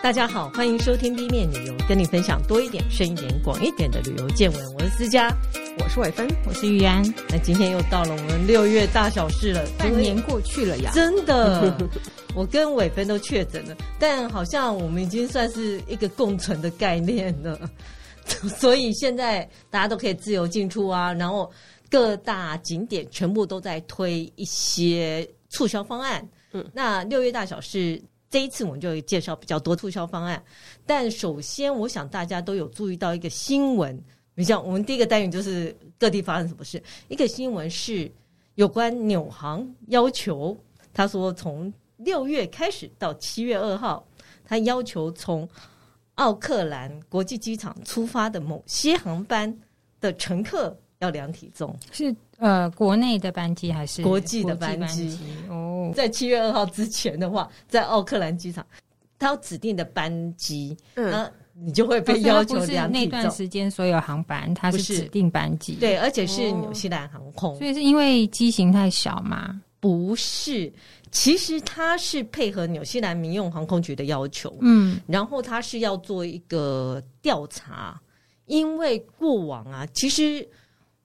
大家好，欢迎收听 B 面旅游，跟你分享多一点、深一点、广一点的旅游见闻。我是思佳，我是伟芬，我是玉安。那今天又到了我们六月大小事了，半年过去了呀，真的，我跟伟芬都确诊了，但好像我们已经算是一个共存的概念了，所以现在大家都可以自由进出啊，然后各大景点全部都在推一些促销方案。嗯，那六月大小事。这一次我们就介绍比较多促销方案，但首先我想大家都有注意到一个新闻，你像我们第一个单元就是各地发生什么事，一个新闻是有关纽航要求，他说从六月开始到七月二号，他要求从奥克兰国际机场出发的某些航班的乘客要量体重，是呃国内的班机还是国际的班机？哦。在七月二号之前的话，在奥克兰机场，它有指定的班机，嗯，你就会被要求量体重。那段时间所有航班，它是指定班机，对，而且是纽西兰航空。所以是因为机型太小嘛？不是，其实它是配合纽西兰民用航空局的要求，嗯，然后它是要做一个调查，因为过往啊，其实。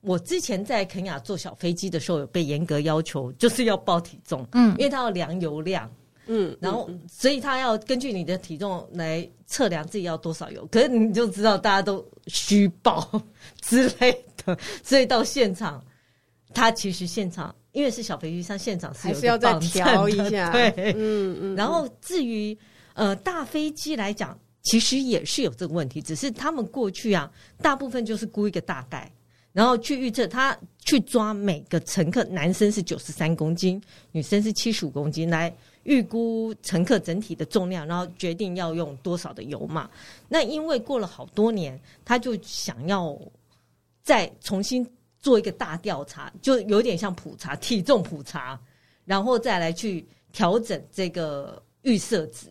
我之前在肯雅坐小飞机的时候，有被严格要求，就是要报体重，嗯，因为他要量油量，嗯，然后所以他要根据你的体重来测量自己要多少油，可是你就知道大家都虚报 之类的，所以到现场，他其实现场因为是小飞机，上现场是有是要再调一下，对，嗯嗯。然后至于呃大飞机来讲，其实也是有这个问题，只是他们过去啊，大部分就是估一个大概。然后去预测，他去抓每个乘客，男生是九十三公斤，女生是七十五公斤，来预估乘客整体的重量，然后决定要用多少的油嘛。那因为过了好多年，他就想要再重新做一个大调查，就有点像普查体重普查，然后再来去调整这个预设值。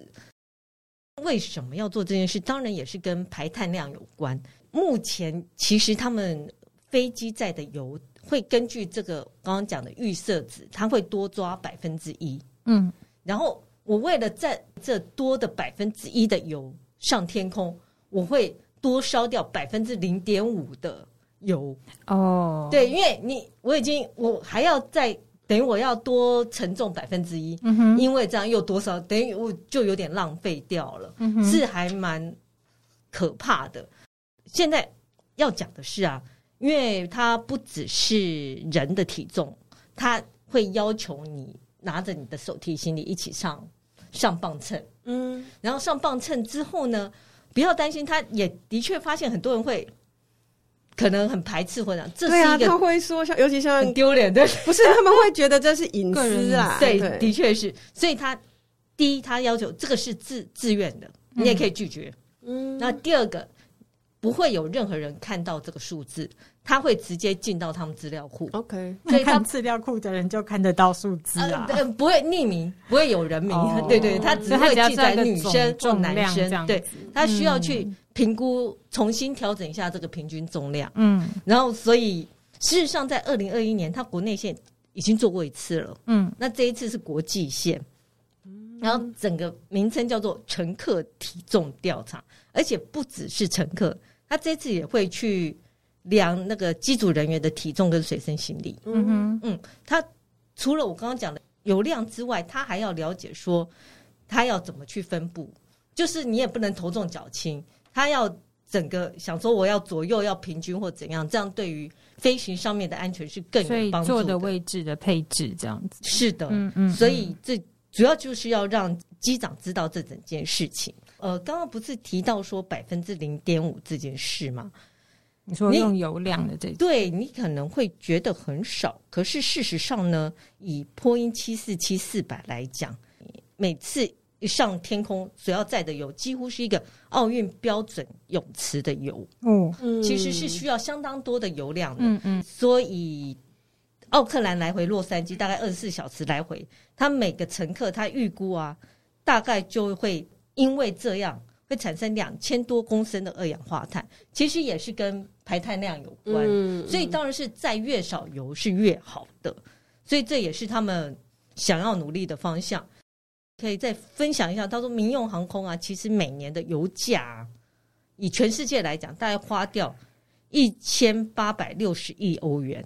为什么要做这件事？当然也是跟排碳量有关。目前其实他们。飞机载的油会根据这个刚刚讲的预设值，它会多抓百分之一。嗯，然后我为了在这多的百分之一的油上天空，我会多烧掉百分之零点五的油。哦，对，因为你我已经我还要再等于我要多承重百分之一，因为这样又多少等于我就有点浪费掉了，是还蛮可怕的。现在要讲的是啊。因为它不只是人的体重，它会要求你拿着你的手提行李一起上上磅秤，嗯，然后上磅秤之后呢，不要担心，他也的确发现很多人会可能很排斥或者这是一个，对啊，他会说像尤其像很丢脸的，不是他们会觉得这是隐私啊，对，对，的确是，所以他第一他要求这个是自自愿的，你也可以拒绝，嗯，那第二个不会有任何人看到这个数字。他会直接进到他们资料库，OK，所以看资料库的人就看得到数字啊，呃，不会匿名，不会有人名，oh, 对对，他只会记载女生或男生，对，他需要去评估，重新调整一下这个平均重量，嗯，然后所以事实上在二零二一年，他国内线已经做过一次了，嗯，那这一次是国际线，然后整个名称叫做乘客体重调查，而且不只是乘客，他这次也会去。量那个机组人员的体重跟随身行李，嗯哼，嗯，他除了我刚刚讲的油量之外，他还要了解说他要怎么去分布，就是你也不能头重脚轻，他要整个想说我要左右要平均或怎样，这样对于飞行上面的安全是更有帮助的。坐的位置的配置这样子，是的，嗯嗯，所以这主要就是要让机长知道这整件事情。呃，刚刚不是提到说百分之零点五这件事吗？你说用油量的这种，对，你可能会觉得很少，可是事实上呢，以波音七四七四百来讲，每次一上天空所要载的油，几乎是一个奥运标准泳池的油。嗯，其实是需要相当多的油量的。嗯嗯，所以奥克兰来回洛杉矶大概二十四小时来回，他每个乘客他预估啊，大概就会因为这样。会产生两千多公升的二氧化碳，其实也是跟排碳量有关，嗯、所以当然是在越少油是越好的，所以这也是他们想要努力的方向。可以再分享一下。他说，民用航空啊，其实每年的油价啊，以全世界来讲，大概花掉一千八百六十亿欧元。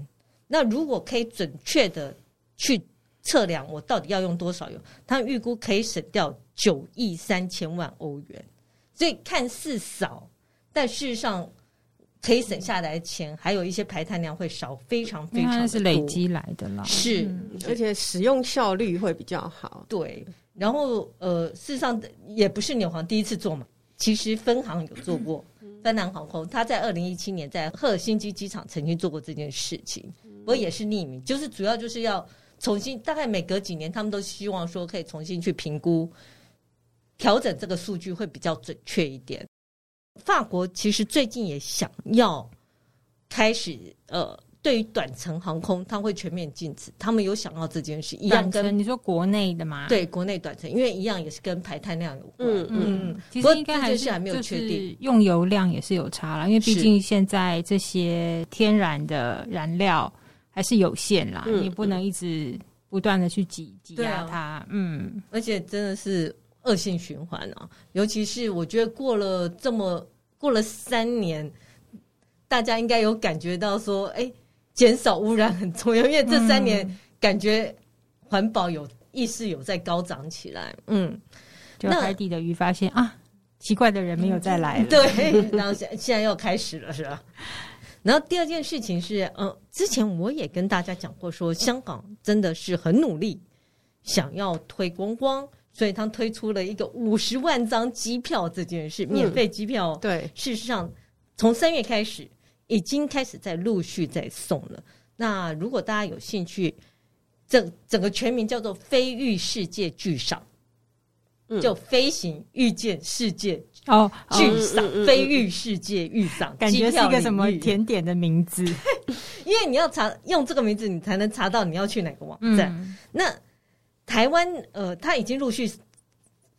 那如果可以准确的去测量我到底要用多少油，他预估可以省掉九亿三千万欧元。所以看似少，但事实上。可以省下来的钱，还有一些排碳量会少，非常非常的是累积来的啦。是，嗯、而且使用效率会比较好。对，然后呃，事实上也不是纽航第一次做嘛，其实分行有做过，芬兰航空，他在二零一七年在赫尔辛基机场曾经做过这件事情，不过也是匿名，就是主要就是要重新，大概每隔几年，他们都希望说可以重新去评估，调整这个数据会比较准确一点。法国其实最近也想要开始，呃，对于短程航空，它会全面禁止。他们有想到这件事，一样跟你说国内的吗？对，国内短程，因为一样也是跟排碳量有关。嗯嗯，其实应该还是还没有确定，用油量也是有差了，因为毕竟现在这些天然的燃料还是有限啦，你不能一直不断的去挤挤压它。嗯，而且真的是。恶性循环啊！尤其是我觉得过了这么过了三年，大家应该有感觉到说，哎，减少污染很重要，因为这三年感觉环保有意识有在高涨起来。嗯，就海底的鱼发现啊，奇怪的人没有再来了。对，然后现现在又开始了，是吧？然后第二件事情是，嗯，之前我也跟大家讲过说，说香港真的是很努力，想要推观光。所以他推出了一个五十万张机票这件事，免费机票。嗯、对，事实上从三月开始已经开始在陆续在送了。那如果大家有兴趣，整整个全名叫做“飞遇世界巨赏”，嗯、就飞行遇见世界哦巨赏，飞遇世界巨赏，感觉是一个什么甜点的名字？因为你要查用这个名字，你才能查到你要去哪个网站。嗯、那台湾呃，他已经陆续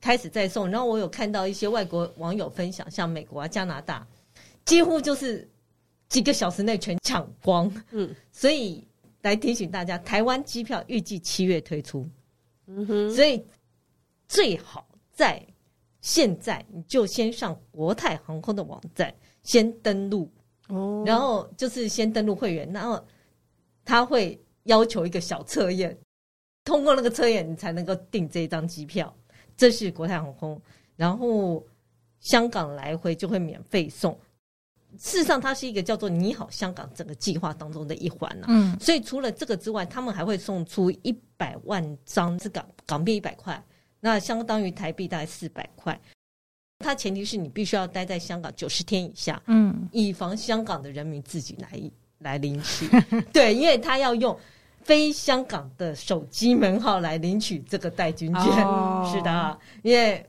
开始在送，然后我有看到一些外国网友分享，像美国啊、加拿大，几乎就是几个小时内全抢光。嗯，所以来提醒大家，台湾机票预计七月推出。嗯哼，所以最好在现在你就先上国泰航空的网站先登录哦，然后就是先登录会员，然后他会要求一个小测验。通过那个测验，你才能够订这张机票。这是国泰航空，然后香港来回就会免费送。事实上，它是一个叫做“你好香港”整个计划当中的一环呢、啊。嗯，所以除了这个之外，他们还会送出一百万张是港港币一百块，那相当于台币大概四百块。它前提是你必须要待在香港九十天以下，嗯，以防香港的人民自己来来领取。对，因为他要用。非香港的手机门号来领取这个代金券，哦、是的，因为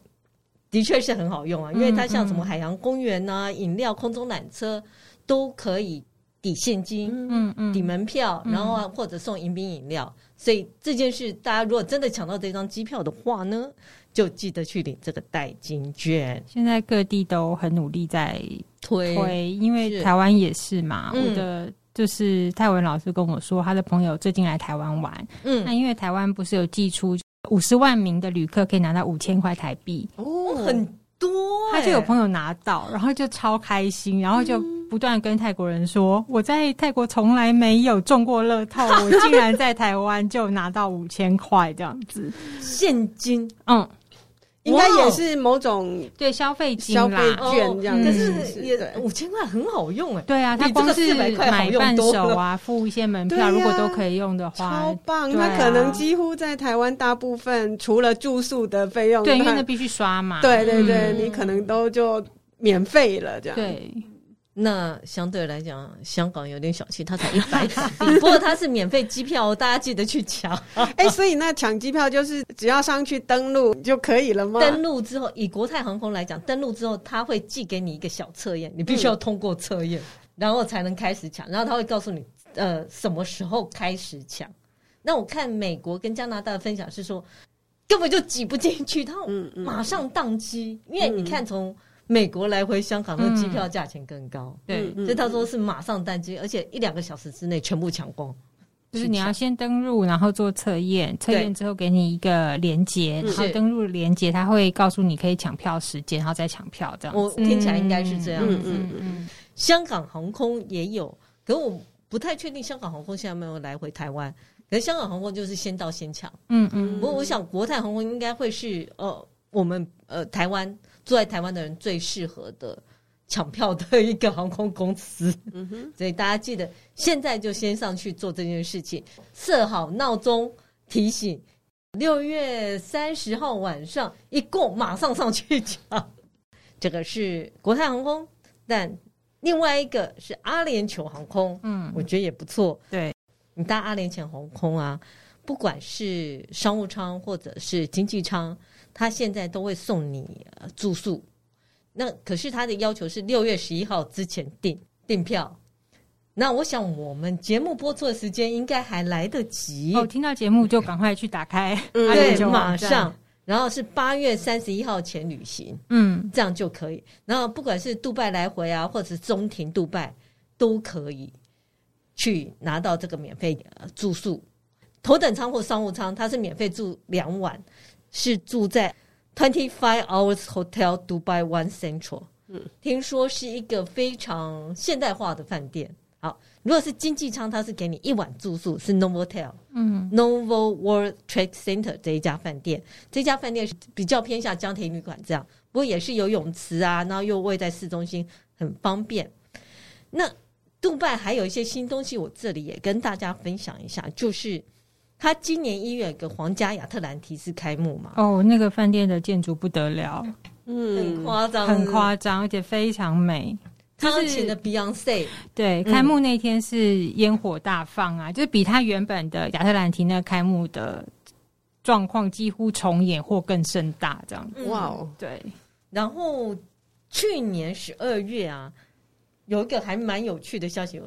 的确是很好用啊，因为它像什么海洋公园呐、啊、饮料、空中缆车都可以抵现金，嗯嗯，抵门票，然后或者送迎宾饮料，所以这件事大家如果真的抢到这张机票的话呢，就记得去领这个代金券。现在各地都很努力在推，推因为台湾也是嘛，是我的。就是泰文老师跟我说，他的朋友最近来台湾玩，嗯，那因为台湾不是有寄出五十万名的旅客可以拿到五千块台币哦，很多，他就有朋友拿到，然后就超开心，然后就不断跟泰国人说，我在泰国从来没有中过乐透，我竟然在台湾就拿到五千块这样子。现金，嗯。应该也是某种对消费金消费券这样，可是也五千块很好用哎。对啊，它光是买伴手啊，付一些门票，如果都可以用的话，超棒。那可能几乎在台湾大部分除了住宿的费用，对，因为那必须刷嘛。对对对，你可能都就免费了这样。对。那相对来讲，香港有点小气，它才一百港币，不过它是免费机票，大家记得去抢。哎、欸，所以那抢机票就是只要上去登录就可以了吗？登录之后，以国泰航空来讲，登录之后他会寄给你一个小测验，你必须要通过测验，嗯、然后才能开始抢。然后他会告诉你，呃，什么时候开始抢。那我看美国跟加拿大的分享是说，根本就挤不进去，他马上宕机，嗯嗯、因为你看从。美国来回香港的机票价钱更高，对，所以他说是马上单机，而且一两个小时之内全部抢光。就是你要先登录，然后做测验，测验之后给你一个连接，然后登录连接，他会告诉你可以抢票时间，然后再抢票这样。我听起来应该是这样子。嗯嗯，嗯。香港航空也有，可我不太确定香港航空现在没有来回台湾。可是香港航空就是先到先抢。嗯嗯。不过我想国泰航空应该会是呃我们呃台湾住在台湾的人最适合的。抢票的一个航空公司，嗯哼，所以大家记得现在就先上去做这件事情，设好闹钟提醒，六月三十号晚上一过马上上去抢。这个是国泰航空，但另外一个是阿联酋航空，嗯，我觉得也不错。对，你搭阿联酋航空啊，不管是商务舱或者是经济舱，它现在都会送你住宿。那可是他的要求是六月十一号之前订订票。那我想我们节目播出的时间应该还来得及。哦，听到节目就赶快去打开，嗯、对，马上。然后是八月三十一号前旅行，嗯，这样就可以。然后不管是杜拜来回啊，或者是中庭杜拜，都可以去拿到这个免费住宿。头等舱或商务舱，它是免费住两晚，是住在。Twenty Five Hours Hotel Dubai One Central，嗯，听说是一个非常现代化的饭店。好，如果是经济舱，它是给你一晚住宿，是 Novotel，嗯，Novo World Trade Center 这一家饭店。这家饭店是比较偏向江田旅馆这样，不过也是有泳池啊，然后又位在市中心，很方便。那杜拜还有一些新东西，我这里也跟大家分享一下，就是。他今年一月有个皇家亚特兰提斯开幕嘛？哦，那个饭店的建筑不得了，嗯，很夸张，很夸张，而且非常美。他请的 Beyonce，对，开幕那天是烟火大放啊，嗯、就是比他原本的亚特兰提那个开幕的状况几乎重演或更盛大，这样。哇哦，对。然后去年十二月啊，有一个还蛮有趣的消息，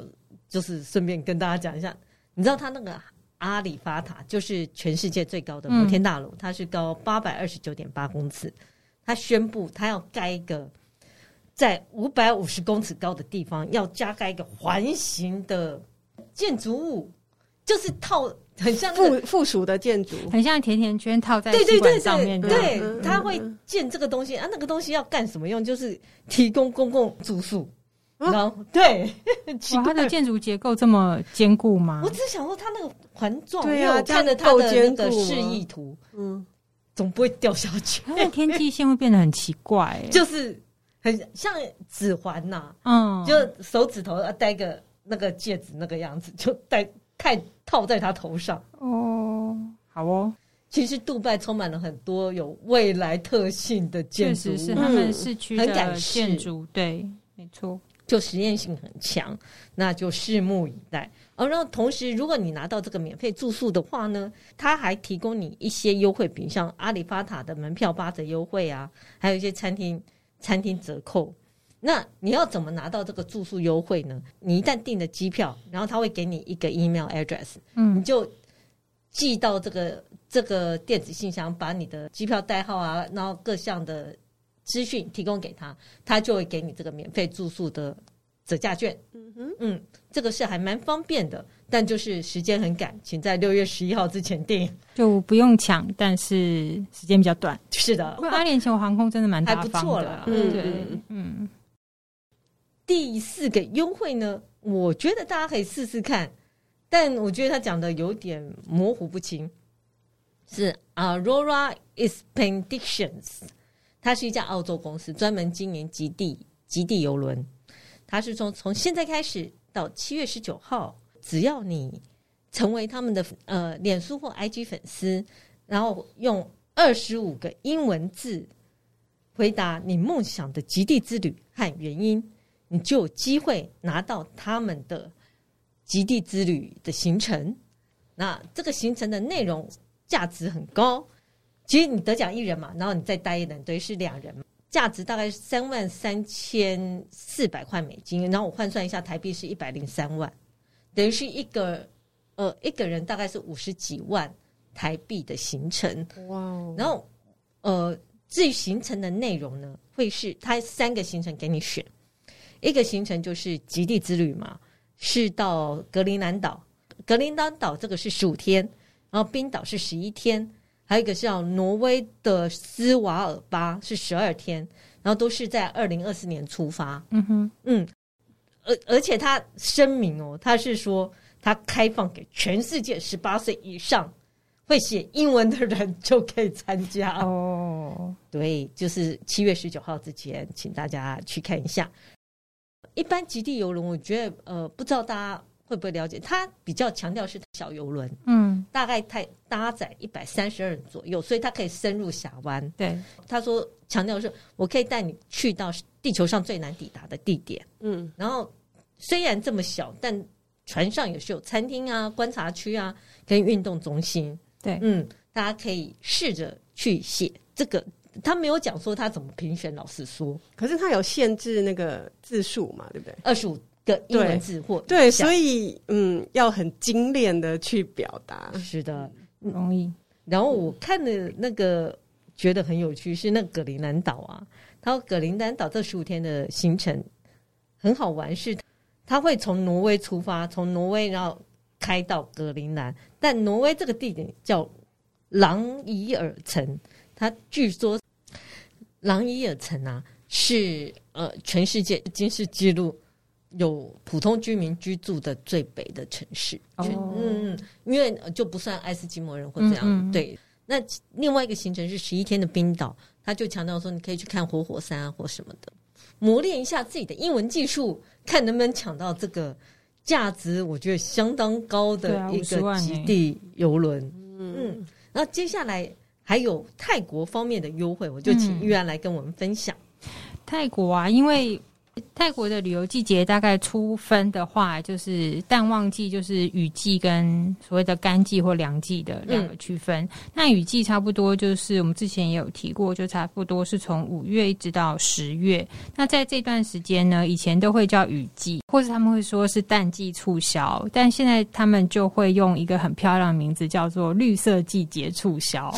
就是顺便跟大家讲一下，你知道他那个。阿里法塔就是全世界最高的摩天大楼，嗯、它是高八百二十九点八公尺。他宣布，他要盖一个在五百五十公尺高的地方要加盖一个环形的建筑物，就是套很像附附属的建筑，很像甜甜圈套在对对对上面。对，他会建这个东西啊，那个东西要干什么用？就是提供公共住宿。然后对，哇，它的建筑结构这么坚固吗？我只想说，它那个环状，对啊，看着它的那个示意图，嗯，总不会掉下去。它的天际线会变得很奇怪，就是很像指环呐，嗯，就手指头要戴个那个戒指那个样子，就戴太套在他头上。哦，好哦。其实杜拜充满了很多有未来特性的建筑，确实是他们市区的建筑，对，没错。就实验性很强，那就拭目以待。而然后同时，如果你拿到这个免费住宿的话呢，他还提供你一些优惠，比如像阿里巴塔的门票八折优惠啊，还有一些餐厅餐厅折扣。那你要怎么拿到这个住宿优惠呢？你一旦订了机票，然后他会给你一个 email address，嗯，你就寄到这个这个电子信箱，把你的机票代号啊，然后各项的。资讯提供给他，他就会给你这个免费住宿的折价券。嗯哼，嗯，这个是还蛮方便的，但就是时间很赶，请在六月十一号之前订，就不用抢，但是时间比较短。是的，八年前我航空真的蛮大方的，还不错了。嗯，对，嗯。第四个优惠呢，我觉得大家可以试试看，但我觉得他讲的有点模糊不清，是 Aurora Expeditions。它是一家澳洲公司，专门经营极地极地游轮。它是从从现在开始到七月十九号，只要你成为他们的呃脸书或 IG 粉丝，然后用二十五个英文字回答你梦想的极地之旅和原因，你就有机会拿到他们的极地之旅的行程。那这个行程的内容价值很高。其实你得奖一人嘛，然后你再带一人，等于是两人，价值大概是三万三千四百块美金，然后我换算一下台币是一百零三万，等于是一个呃一个人大概是五十几万台币的行程。哇哦！然后呃，至于行程的内容呢，会是它三个行程给你选，一个行程就是极地之旅嘛，是到格陵兰岛，格陵兰岛这个是十五天，然后冰岛是十一天，还有一个叫挪威的斯瓦尔巴是十二天，然后都是在二零二四年出发。嗯哼，嗯，而而且他声明哦，他是说他开放给全世界十八岁以上会写英文的人就可以参加哦。对，就是七月十九号之前，请大家去看一下。一般极地游轮，我觉得呃，不知道大家会不会了解，它比较强调是小游轮，嗯，大概太搭载一百三十二人左右，所以它可以深入峡湾。对，他说强调是，我可以带你去到地球上最难抵达的地点，嗯，然后虽然这么小，但船上也是有餐厅啊、观察区啊、跟运动中心。对，嗯，大家可以试着去写这个。他没有讲说他怎么评选，老实说，可是他有限制那个字数嘛，对不对？二十五个英文字或对，所以嗯，要很精炼的去表达，是的，容易。然后我看的那个觉得很有趣，是那个格陵兰岛啊，他说格陵兰岛这十五天的行程很好玩，是他会从挪威出发，从挪威然后开到格陵兰，但挪威这个地点叫朗伊尔城，他据说。朗伊尔城啊，是呃全世界金氏纪录有普通居民居住的最北的城市。哦，嗯，因为就不算爱斯基摩人或这样。嗯嗯对，那另外一个行程是十一天的冰岛，他就强调说你可以去看活火山啊或什么的，磨练一下自己的英文技术，看能不能抢到这个价值我觉得相当高的一个极地游轮。嗯嗯，那接下来。还有泰国方面的优惠，我就请玉安来跟我们分享。嗯、泰国啊，因为。泰国的旅游季节大概初分的话，就是淡旺季，就是雨季跟所谓的干季或凉季的两个区分。那雨季差不多就是我们之前也有提过，就差不多是从五月一直到十月。那在这段时间呢，以前都会叫雨季，或者他们会说是淡季促销，但现在他们就会用一个很漂亮的名字，叫做绿色季节促销。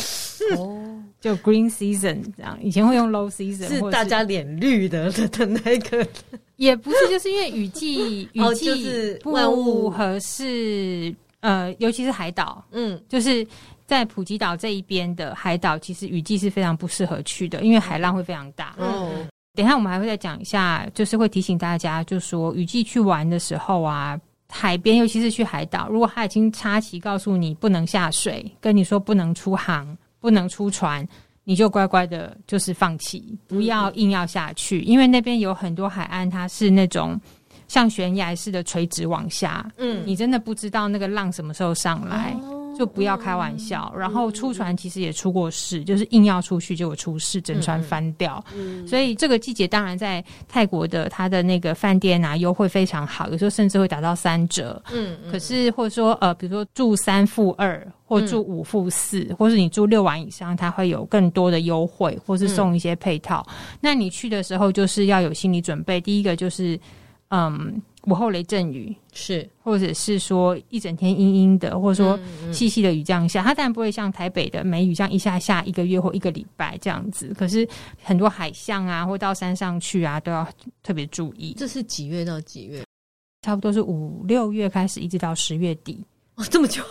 就 Green Season 这样。以前会用 Low Season，是大家脸绿的的那个。也不是，就是因为雨季，雨季不合适，呃，尤其是海岛，嗯，就是在普吉岛这一边的海岛，其实雨季是非常不适合去的，因为海浪会非常大。哦，等一下我们还会再讲一下，就是会提醒大家，就说雨季去玩的时候啊，海边尤其是去海岛，如果他已经插旗告诉你不能下水，跟你说不能出航，不能出船。你就乖乖的，就是放弃，不要硬要下去，嗯、因为那边有很多海岸，它是那种像悬崖似的垂直往下，嗯，你真的不知道那个浪什么时候上来。哦就不要开玩笑，然后出船其实也出过事，就是硬要出去结果出事，整船翻掉。所以这个季节当然在泰国的它的那个饭店啊优惠非常好，有时候甚至会打到三折。嗯，可是或者说呃，比如说住三付二，或住五付四，或是你住六晚以上，它会有更多的优惠，或是送一些配套。那你去的时候就是要有心理准备，第一个就是嗯。午后雷阵雨是，或者是说一整天阴阴的，或者说细细的雨这样下，它当然不会像台北的梅雨这样一下下一个月或一个礼拜这样子。可是很多海象啊，或到山上去啊，都要特别注意。这是几月到几月？差不多是五六月开始，一直到十月底。哦，这么久。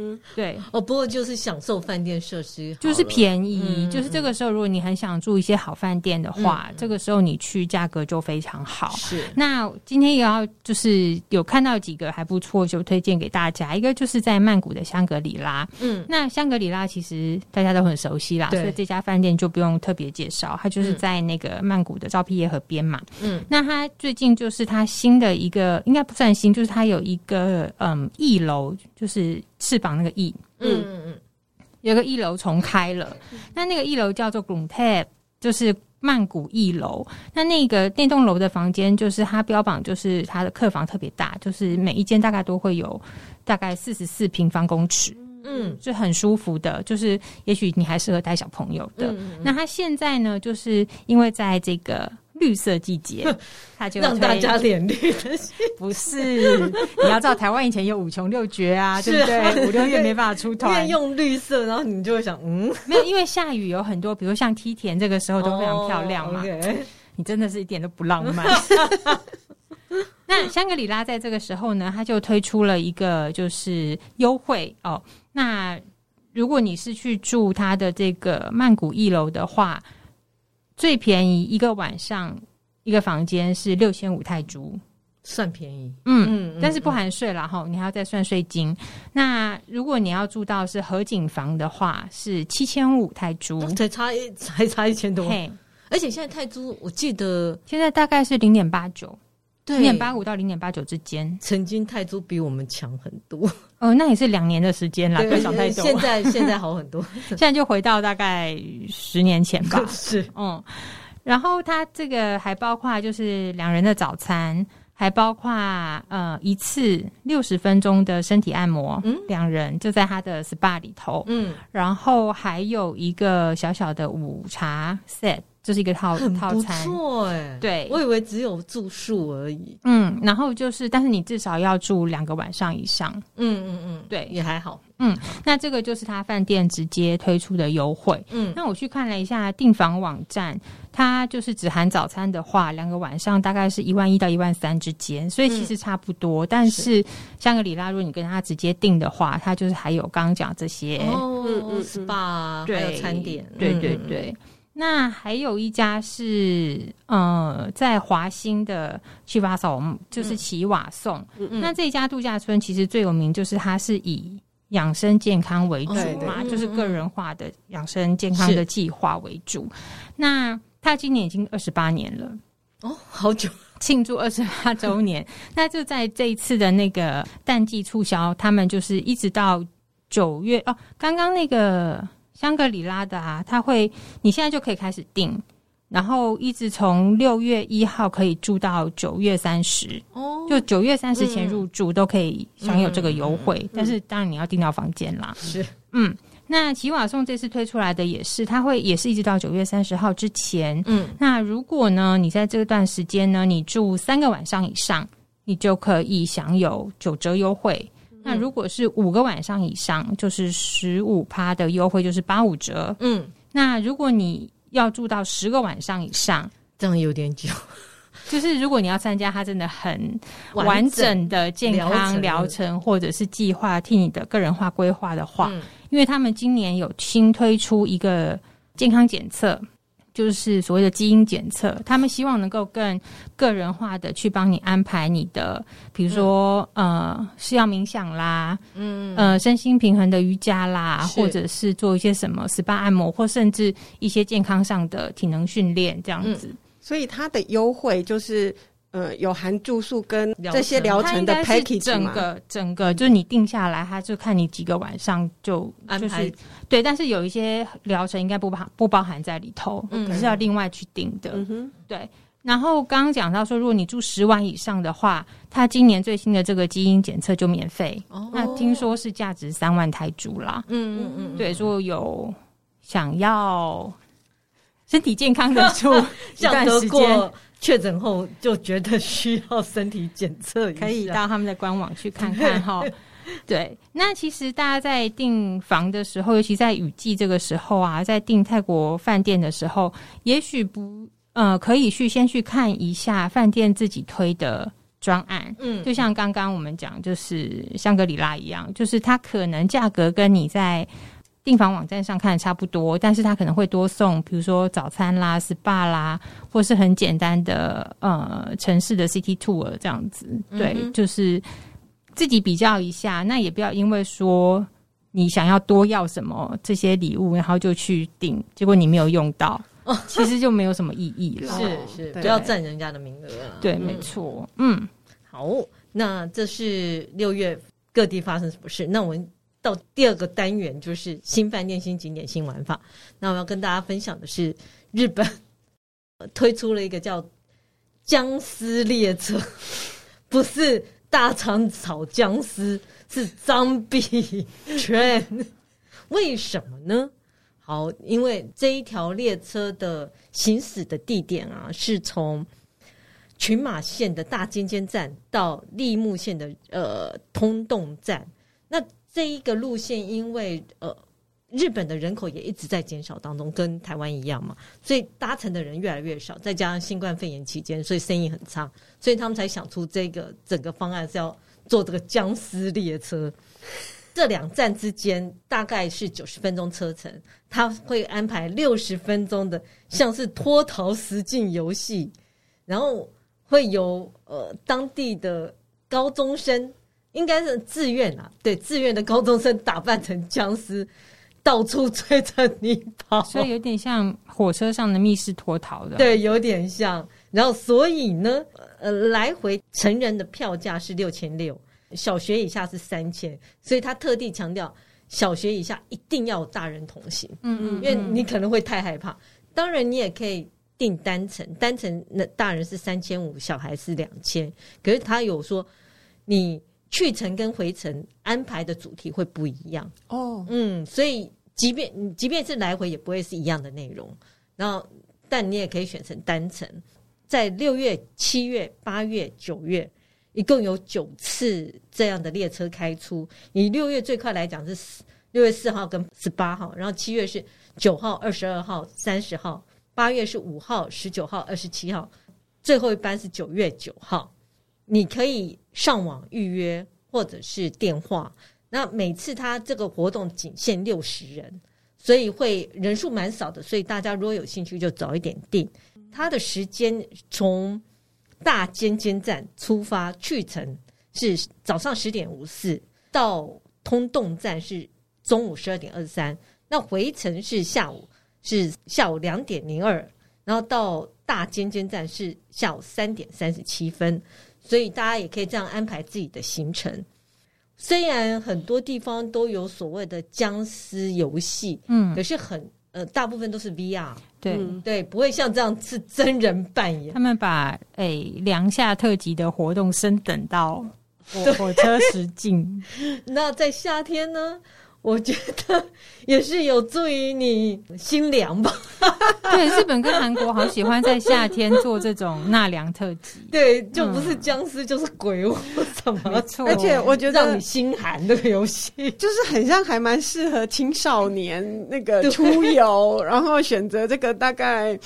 嗯，对哦，不过就是享受饭店设施，就是便宜，嗯、就是这个时候，如果你很想住一些好饭店的话，嗯、这个时候你去价格就非常好。是，那今天也要就是有看到几个还不错，就推荐给大家。一个就是在曼谷的香格里拉，嗯，那香格里拉其实大家都很熟悉啦，所以这家饭店就不用特别介绍，它就是在那个曼谷的昭披耶河边嘛。嗯，那它最近就是它新的一个，应该不算新，就是它有一个嗯一楼，就是。翅膀那个翼，嗯嗯嗯，有个一楼重开了，那那个一楼叫做 Gloomtap，就是曼谷一楼。那那个那栋楼的房间，就是它标榜就是它的客房特别大，就是每一间大概都会有大概四十四平方公尺，嗯，是很舒服的，就是也许你还适合带小朋友的。嗯嗯，那它现在呢，就是因为在这个。绿色季节，他就让大家脸绿的。不是，你要知道台湾以前有五穷六绝啊，对不对？五六月没办法出团，用绿色，然后你就会想，嗯，没有，因为下雨有很多，比如像梯田，这个时候都非常漂亮嘛。你真的是一点都不浪漫。那香格里拉在这个时候呢，他就推出了一个就是优惠哦。那如果你是去住他的这个曼谷一楼的话，最便宜一个晚上一个房间是六千五泰铢。算便宜，嗯，嗯，但是不含税了哈，你还要再算税金。那如果你要住到是合景房的话，是七千五泰铢，才差一才差一千多。嘿，而且现在泰铢，我记得现在大概是零点八九，零点八五到零点八九之间。曾经泰铢比我们强很多，哦，那也是两年的时间啦，不要想，太多。现在 现在好很多，现在就回到大概十年前吧。是，嗯，然后它这个还包括就是两人的早餐。还包括呃一次六十分钟的身体按摩，嗯，两人就在他的 SPA 里头，嗯，然后还有一个小小的午茶 set。就是一个套套餐，错哎，对，我以为只有住宿而已。嗯，然后就是，但是你至少要住两个晚上以上。嗯嗯嗯，对，也还好。嗯，那这个就是他饭店直接推出的优惠。嗯，那我去看了一下订房网站，它就是只含早餐的话，两个晚上大概是一万一到一万三之间，所以其实差不多。嗯、但是香格里拉，如果你跟他直接订的话，它就是还有刚刚讲这些，哦，嗯嗯，SPA，对，还有餐点，对对对。对那还有一家是，呃，在华兴的七瓦松，就是奇瓦颂。嗯嗯、那这一家度假村其实最有名，就是它是以养生健康为主嘛，就是个人化的养生健康的计划为主。那它今年已经二十八年了，哦，好久，庆祝二十八周年。那就在这一次的那个淡季促销，他们就是一直到九月哦，刚刚那个。香格里拉的啊，他会，你现在就可以开始订，然后一直从六月一号可以住到九月三十，哦，就九月三十前入住都可以享有这个优惠，嗯嗯嗯、但是当然你要订到房间啦。是，嗯，那奇瓦颂这次推出来的也是，它会也是一直到九月三十号之前，嗯，那如果呢，你在这段时间呢，你住三个晚上以上，你就可以享有九折优惠。那如果是五个晚上以上，就是十五趴的优惠，就是八五折。嗯，那如果你要住到十个晚上以上，这样有点久。就是如果你要参加他真的很完整的健康疗程，或者是计划替你的个人化规划的话，嗯，因为他们今年有新推出一个健康检测。就是所谓的基因检测，他们希望能够更个人化的去帮你安排你的，比如说、嗯、呃是要冥想啦，嗯呃身心平衡的瑜伽啦，或者是做一些什么 SPA 按摩，或甚至一些健康上的体能训练这样子。嗯、所以它的优惠就是。呃，有含住宿跟这些疗程的 package 整个整个就是你定下来，他就看你几个晚上就安排。对，但是有一些疗程应该不包不包含在里头，嗯，是要另外去定的。嗯哼，对。然后刚刚讲到说，如果你住十晚以上的话，他今年最新的这个基因检测就免费。哦，那听说是价值三万泰铢啦。嗯嗯嗯，对，如果有想要身体健康的住 一段时间。确诊后就觉得需要身体检测，可以到他们的官网去看看哈。对，那其实大家在订房的时候，尤其在雨季这个时候啊，在订泰国饭店的时候，也许不呃可以去先去看一下饭店自己推的专案。嗯，就像刚刚我们讲，就是香格里拉一样，就是它可能价格跟你在。订房网站上看的差不多，但是他可能会多送，比如说早餐啦、SPA 啦，或是很简单的呃城市的 City Tour 这样子。对，嗯、就是自己比较一下，那也不要因为说你想要多要什么这些礼物，然后就去订，结果你没有用到，哦、其实就没有什么意义了。是是，不要占人家的名额。对，嗯、没错。嗯，好，那这是六月各地发生什么事？那我们。到第二个单元就是新饭店、新景点、新玩法。那我要跟大家分享的是，日本 推出了一个叫“僵尸列车”，不是大肠炒僵尸，是 Zombie Train。为什么呢？好，因为这一条列车的行驶的地点啊，是从群马县的大间间站到立木县的呃通洞站。那这一个路线，因为呃日本的人口也一直在减少当中，跟台湾一样嘛，所以搭乘的人越来越少，再加上新冠肺炎期间，所以生意很差，所以他们才想出这个整个方案是要做这个僵尸列车。这两站之间大概是九十分钟车程，他会安排六十分钟的像是脱逃实境游戏，然后会有呃当地的高中生，应该是自愿啊，对，自愿的高中生打扮成僵尸。到处追着你跑，所以有点像火车上的密室脱逃的。对，有点像。然后，所以呢，呃，来回成人的票价是六千六，小学以下是三千。所以他特地强调，小学以下一定要有大人同行。嗯，嗯嗯，因为你可能会太害怕。当然，你也可以订单程，单程那大人是三千五，小孩是两千。可是他有说，你去程跟回程安排的主题会不一样。哦，嗯，所以。即便即便是来回也不会是一样的内容，然后但你也可以选成单程，在六月、七月、八月、九月，一共有九次这样的列车开出。以六月最快来讲是六月四号跟十八号，然后七月是九号、二十二号、三十号，八月是五号、十九号、二十七号，最后一班是九月九号。你可以上网预约或者是电话。那每次他这个活动仅限六十人，所以会人数蛮少的。所以大家如果有兴趣，就早一点订。他的时间从大尖尖站出发，去程是早上十点五四，到通洞站是中午十二点二十三。那回程是下午是下午两点零二，然后到大尖尖站是下午三点三十七分。所以大家也可以这样安排自己的行程。虽然很多地方都有所谓的僵尸游戏，嗯，可是很呃，大部分都是 VR，对、嗯、对，不会像这样是真人扮演。他们把诶凉夏特辑的活动升等到火火车实境。那在夏天呢？我觉得也是有助于你心凉吧。对，日本跟韩国好喜欢在夏天做这种纳凉特辑。对，就不是僵尸、嗯、就是鬼屋什么。没错，而且我觉得让你心寒的游戏，就是很像还蛮适合青少年那个出游，然后选择这个大概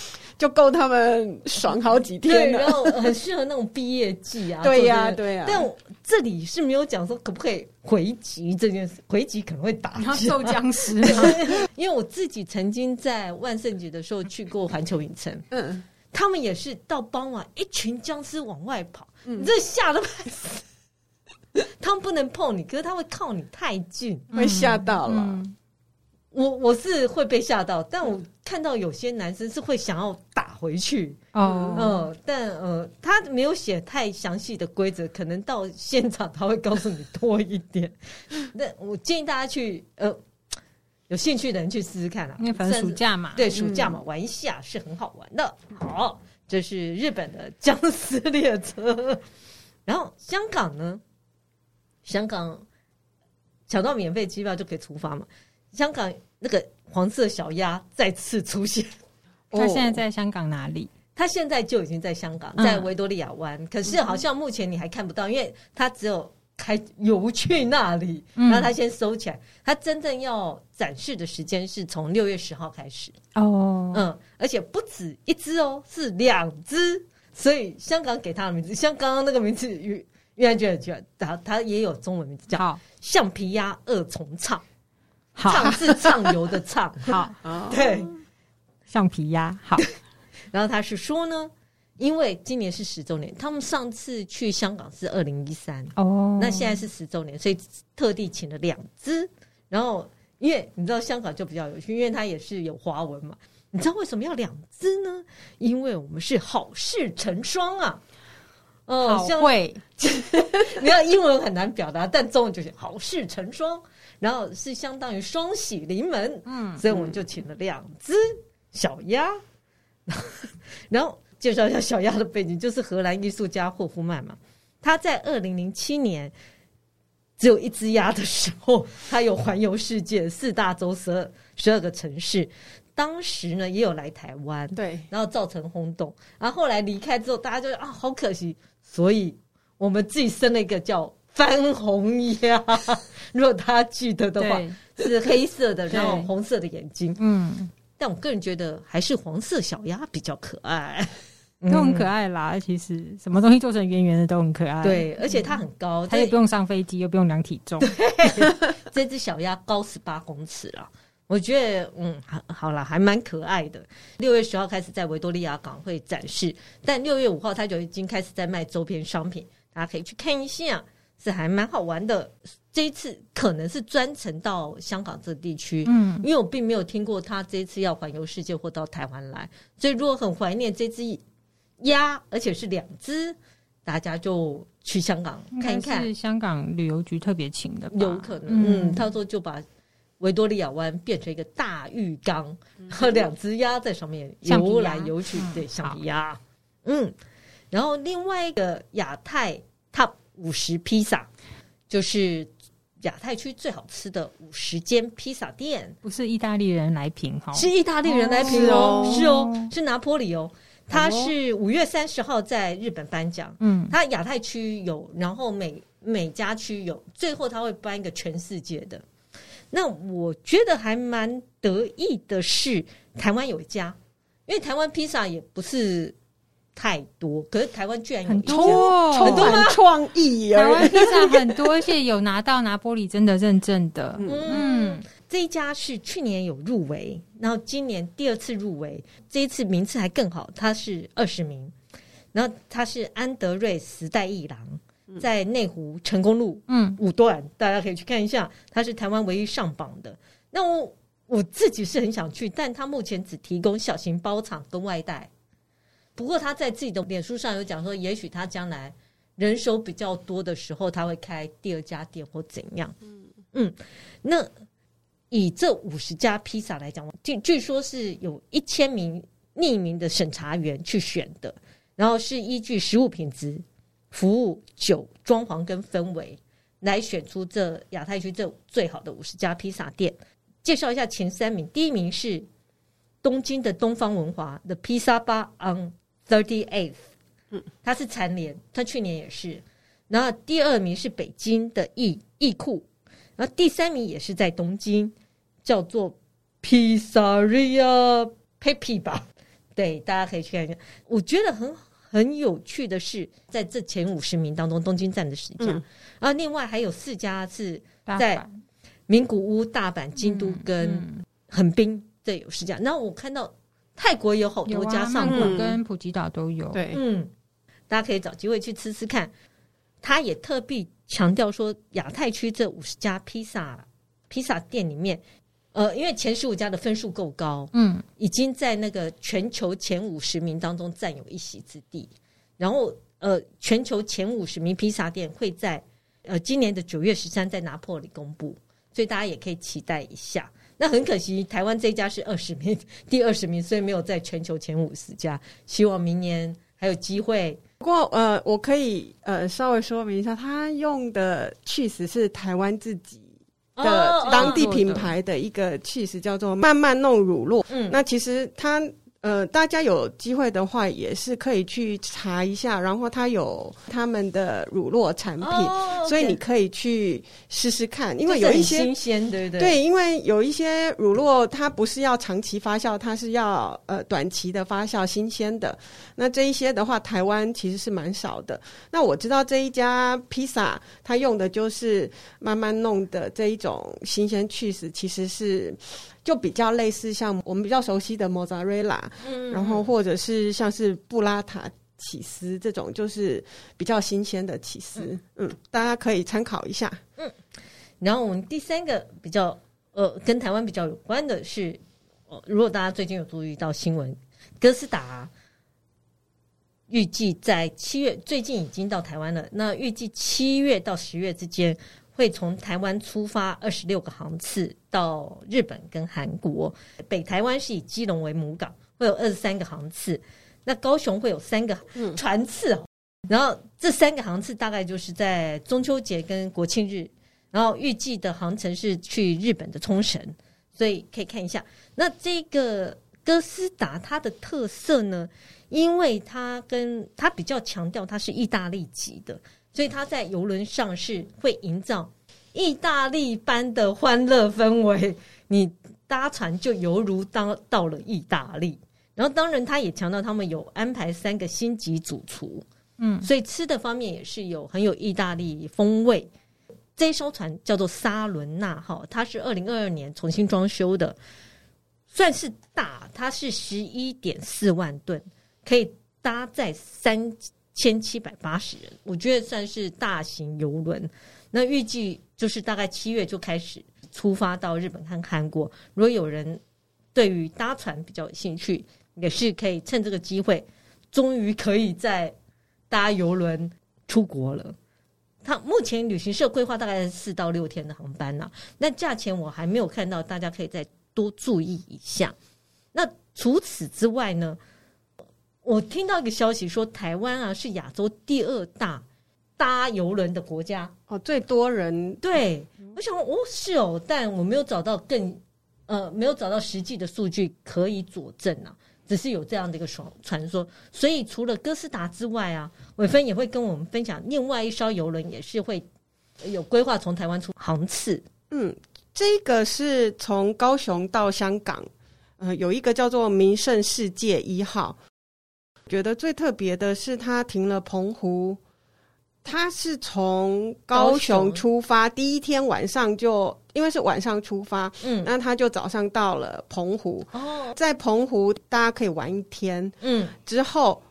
就够他们爽好几天了。然后很适合那种毕业季啊。对呀、啊，对呀、啊。但这里是没有讲说可不可以。回击这件事，回击可能会打受僵尸。因为我自己曾经在万圣节的时候去过环球影城，嗯，他们也是到傍晚，一群僵尸往外跑，嗯、你这吓得半死。他们不能碰你，可是他会靠你太近，会吓到了。嗯我我是会被吓到，但我看到有些男生是会想要打回去，哦，嗯，但呃，他没有写太详细的规则，可能到现场他会告诉你多一点。那我建议大家去，呃，有兴趣的人去试试看啊，因为反正暑假嘛，对，暑假嘛，玩一下是很好玩的。好，这是日本的僵尸列车，然后香港呢，香港抢到免费机票就可以出发嘛。香港那个黄色小鸭再次出现，他现在在香港哪里？他现在就已经在香港，在维多利亚湾。嗯、可是好像目前你还看不到，因为他只有开游去那里，然后他先收起来。他真正要展示的时间是从六月十号开始哦，嗯，而且不止一只哦，是两只。所以香港给他的名字，像刚刚那个名字，越越觉得他他也有中文名字叫橡皮鸭二重唱。畅是畅游的畅，好，对，橡皮鸭，好。然后他是说呢，因为今年是十周年，他们上次去香港是二零一三，哦，那现在是十周年，所以特地请了两只。然后，因为你知道香港就比较有趣，因为它也是有华文嘛。你知道为什么要两只呢？因为我们是好事成双啊。哦，好会，你看英文很难表达，但中文就是好事成双。然后是相当于双喜临门，嗯，所以我们就请了两只小鸭。嗯、然后介绍一下小鸭的背景，就是荷兰艺术家霍夫曼嘛。他在二零零七年只有一只鸭的时候，他有环游世界 四大洲十二十二个城市。当时呢，也有来台湾，对，然后造成轰动。然后后来离开之后，大家就啊，好可惜，所以我们自己生了一个叫。番红鸭，如果大家记得的话，是黑色的，然后红色的眼睛。嗯，但我个人觉得还是黄色小鸭比较可爱，都很可爱啦。其实什么东西做成圆圆的都很可爱。对，而且它很高，它也不用上飞机，又不用量体重。对，这只小鸭高十八公尺了。我觉得，嗯，好，好了，还蛮可爱的。六月十号开始在维多利亚港会展示，但六月五号它就已经开始在卖周边商品，大家可以去看一下，是还蛮好玩的。这一次可能是专程到香港这地区，嗯，因为我并没有听过他这一次要环游世界或到台湾来，所以如果很怀念这只鸭，而且是两只，大家就去香港看一看。是香港旅游局特别请的，有可能，嗯，嗯，他说就把。维多利亚湾变成一个大浴缸，和 两只鸭在上面游来游去，对，橡皮鸭。嗯，然后另外一个亚太 Top 五十披萨，就是亚太区最好吃的五十间披萨店，不是意大利人来评哈，是意大利人来评哦，是哦，是拿坡里哦，他是五月三十号在日本颁奖，嗯，他亚太区有，然后每每家区有，最后他会颁一个全世界的。那我觉得还蛮得意的是，台湾有一家，因为台湾披萨也不是太多，可是台湾居然很多，很多创意。台湾披萨很多，而且有拿到拿玻璃真的认证的。嗯，嗯，这一家是去年有入围，然后今年第二次入围，这一次名次还更好，他是二十名，然后他是安德瑞时代一郎。在内湖成功路，嗯，五段，大家可以去看一下。它是台湾唯一上榜的。那我我自己是很想去，但他目前只提供小型包场跟外带。不过他在自己的脸书上有讲说，也许他将来人手比较多的时候，他会开第二家店或怎样。嗯嗯，那以这五十家披萨来讲，据据说是有一千名匿名的审查员去选的，然后是依据食物品质。服务、酒、装潢跟氛围，来选出这亚太区这最好的五十家披萨店。介绍一下前三名，第一名是东京的东方文华的 Pizza Bar on Thirty Eighth，嗯，它是蝉联，它去年也是。然后第二名是北京的艺艺库，然后第三名也是在东京，叫做 Pizzeria Pepe 吧？对，大家可以去看一下，我觉得很。很有趣的是，在这前五十名当中，东京站的十家，嗯、然后另外还有四家是在名古屋、大阪、京都跟横滨，这有十家。然后我看到泰国有好多家上榜，曼谷跟普吉岛都有。对，嗯，大家可以找机会去吃吃看。他也特别强调说，亚太区这五十家披萨披萨店里面。呃，因为前十五家的分数够高，嗯，已经在那个全球前五十名当中占有一席之地。然后，呃，全球前五十名披萨店会在呃今年的九月十三在拿破里公布，所以大家也可以期待一下。那很可惜，台湾这一家是二十名，第二十名，所以没有在全球前五十家。希望明年还有机会。不过，呃，我可以呃稍微说明一下，他用的 cheese 是台湾自己。的当地品牌的一个 cheese 叫做慢慢弄乳酪，嗯，那其实它。呃，大家有机会的话，也是可以去查一下。然后它有他们的乳酪产品，oh. 所以你可以去试试看。因为有一些新鲜，对不对？对，因为有一些乳酪它不是要长期发酵，它是要呃短期的发酵，新鲜的。那这一些的话，台湾其实是蛮少的。那我知道这一家披萨，它用的就是慢慢弄的这一种新鲜起司，其实是。就比较类似像我们比较熟悉的莫扎瑞拉，嗯，然后或者是像是布拉塔起司这种，就是比较新鲜的起司，嗯，嗯，大家可以参考一下，嗯。然后我们第三个比较呃跟台湾比较有关的是，呃，如果大家最近有注意到新闻，哥斯达预计在七月，最近已经到台湾了，那预计七月到十月之间。会从台湾出发二十六个航次到日本跟韩国，北台湾是以基隆为母港，会有二十三个航次。那高雄会有三个船次，嗯、然后这三个航次大概就是在中秋节跟国庆日，然后预计的航程是去日本的冲绳，所以可以看一下。那这个哥斯达它的特色呢，因为它跟它比较强调它是意大利籍的。所以他在游轮上是会营造意大利般的欢乐氛围，你搭船就犹如当到了意大利。然后当然他也强调他们有安排三个星级主厨，嗯，所以吃的方面也是有很有意大利风味。这艘船叫做沙伦纳号，它是二零二二年重新装修的，算是大，它是十一点四万吨，可以搭载三千七百八十人，我觉得算是大型游轮。那预计就是大概七月就开始出发到日本和韩国。如果有人对于搭船比较有兴趣，也是可以趁这个机会，终于可以在搭游轮出国了。他目前旅行社规划大概四到六天的航班呐、那价钱我还没有看到，大家可以再多注意一下。那除此之外呢，我听到一个消息说，台湾啊是亚洲第二大搭邮轮的国家哦，最多人。对，我想哦是哦，但我没有找到更呃没有找到实际的数据可以佐证啊。只是有这样的一个传传说，所以除了哥斯达之外啊，伟芬也会跟我们分享另外一艘游轮，也是会有规划从台湾出航次。嗯，这个是从高雄到香港，呃，有一个叫做名胜世界一号。觉得最特别的是，他停了澎湖。他是从高雄出发，第一天晚上就因为是晚上出发，嗯，那他就早上到了澎湖，哦，在澎湖大家可以玩一天，嗯，之后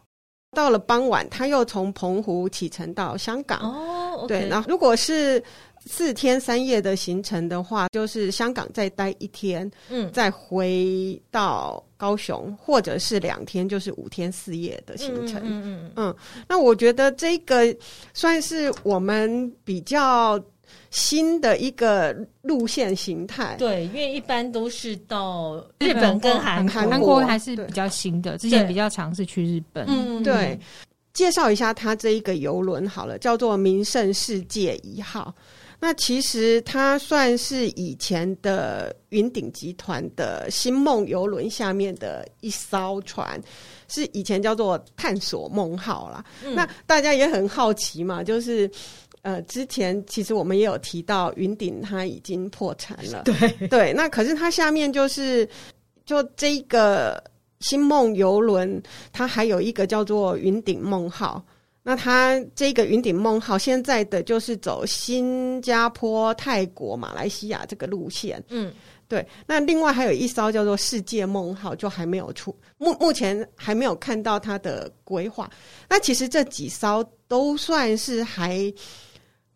到了傍晚，他又从澎湖启程到香港，哦，对，然后如果是。四天三夜的行程的话，就是香港再待一天，嗯，再回到高雄，或者是两天，就是五天四夜的行程。嗯嗯嗯，嗯。那我觉得这个算是我们比较新的一个路线形态。对，因为一般都是到日本跟韩国，韩国还是比较新的。之前比较尝试去日本。嗯，对。介绍一下它这一个游轮好了，叫做名胜世界一号。那其实它算是以前的云顶集团的星梦游轮下面的一艘船，是以前叫做探索梦号啦。嗯、那大家也很好奇嘛，就是呃，之前其实我们也有提到云顶它已经破产了，对对。那可是它下面就是就这个星梦游轮，它还有一个叫做云顶梦号。那它这个云顶梦号现在的就是走新加坡、泰国、马来西亚这个路线，嗯，对。那另外还有一艘叫做世界梦号，就还没有出，目目前还没有看到它的规划。那其实这几艘都算是还。